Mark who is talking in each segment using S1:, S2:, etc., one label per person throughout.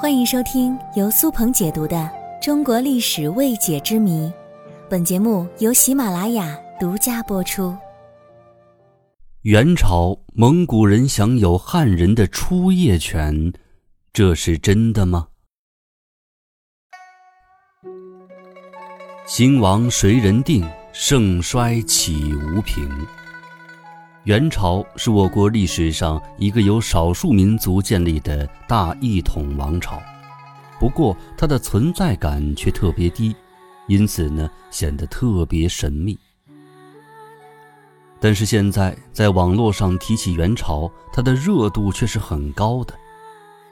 S1: 欢迎收听由苏鹏解读的《中国历史未解之谜》，本节目由喜马拉雅独家播出。
S2: 元朝蒙古人享有汉人的出夜权，这是真的吗？兴亡谁人定？盛衰岂无凭？元朝是我国历史上一个由少数民族建立的大一统王朝，不过它的存在感却特别低，因此呢显得特别神秘。但是现在在网络上提起元朝，它的热度却是很高的，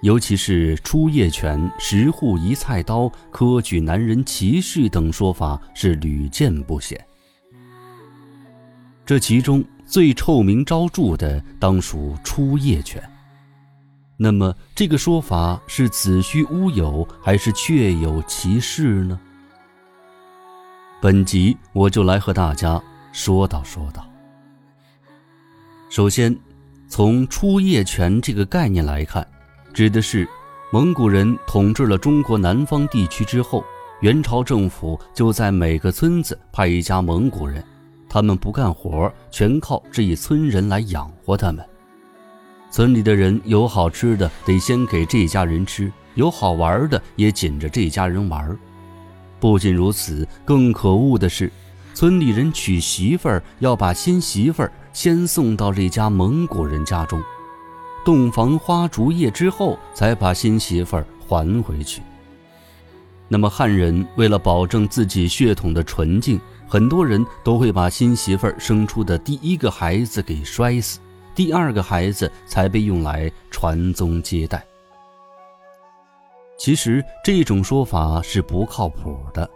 S2: 尤其是出夜权、十户一菜刀、科举男人骑士等说法是屡见不鲜。这其中。最臭名昭著的当属出夜犬。那么，这个说法是子虚乌有，还是确有其事呢？本集我就来和大家说道说道。首先，从出夜犬这个概念来看，指的是蒙古人统治了中国南方地区之后，元朝政府就在每个村子派一家蒙古人。他们不干活，全靠这一村人来养活他们。村里的人有好吃的，得先给这家人吃；有好玩的，也紧着这家人玩。不仅如此，更可恶的是，村里人娶媳妇儿要把新媳妇儿先送到这家蒙古人家中，洞房花烛夜之后，才把新媳妇儿还回去。那么汉人为了保证自己血统的纯净，很多人都会把新媳妇儿生出的第一个孩子给摔死，第二个孩子才被用来传宗接代。其实这种说法是不靠谱的。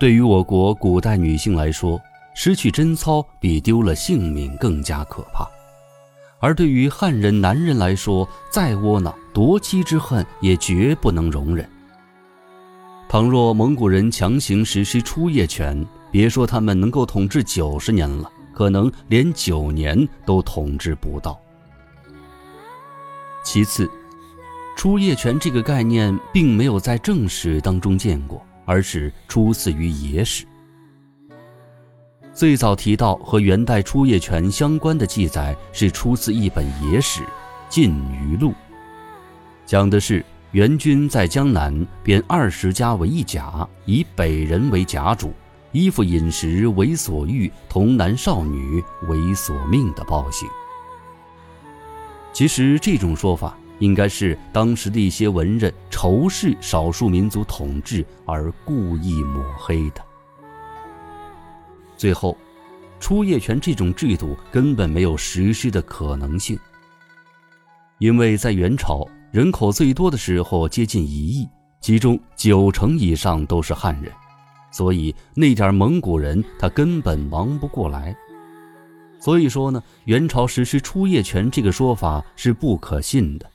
S2: 对于我国古代女性来说，失去贞操比丢了性命更加可怕；而对于汉人男人来说，再窝囊，夺妻之恨也绝不能容忍。倘若蒙古人强行实施出夜权，别说他们能够统治九十年了，可能连九年都统治不到。其次，出夜权这个概念并没有在正史当中见过，而是出自于野史。最早提到和元代出夜权相关的记载是出自一本野史《晋余录》，讲的是。元军在江南编二十家为一甲，以北人为甲主，衣服饮食为所欲，童男少女为所命的暴行。其实这种说法应该是当时的一些文人仇视少数民族统治而故意抹黑的。最后，出夜权这种制度根本没有实施的可能性，因为在元朝。人口最多的时候接近一亿，其中九成以上都是汉人，所以那点蒙古人他根本忙不过来。所以说呢，元朝实施出业权这个说法是不可信的。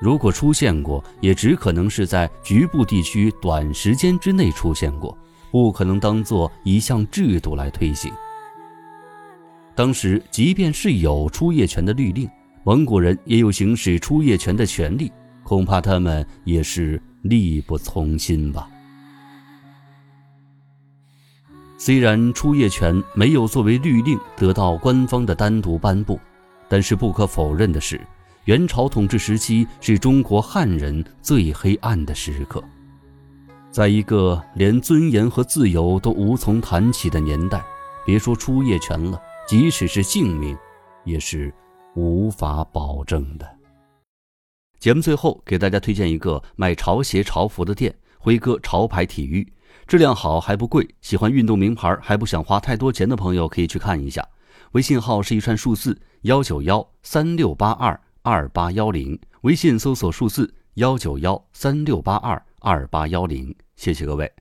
S2: 如果出现过，也只可能是在局部地区短时间之内出现过，不可能当做一项制度来推行。当时即便是有出业权的律令。蒙古人也有行使出夜权的权利，恐怕他们也是力不从心吧。虽然出夜权没有作为律令得到官方的单独颁布，但是不可否认的是，元朝统治时期是中国汉人最黑暗的时刻。在一个连尊严和自由都无从谈起的年代，别说出夜权了，即使是性命，也是。无法保证的。节目最后给大家推荐一个卖潮鞋、潮服的店——辉哥潮牌体育，质量好还不贵。喜欢运动名牌还不想花太多钱的朋友可以去看一下。微信号是一串数字：幺九幺三六八二二八幺零。微信搜索数字幺九幺三六八二二八幺零。谢谢各位。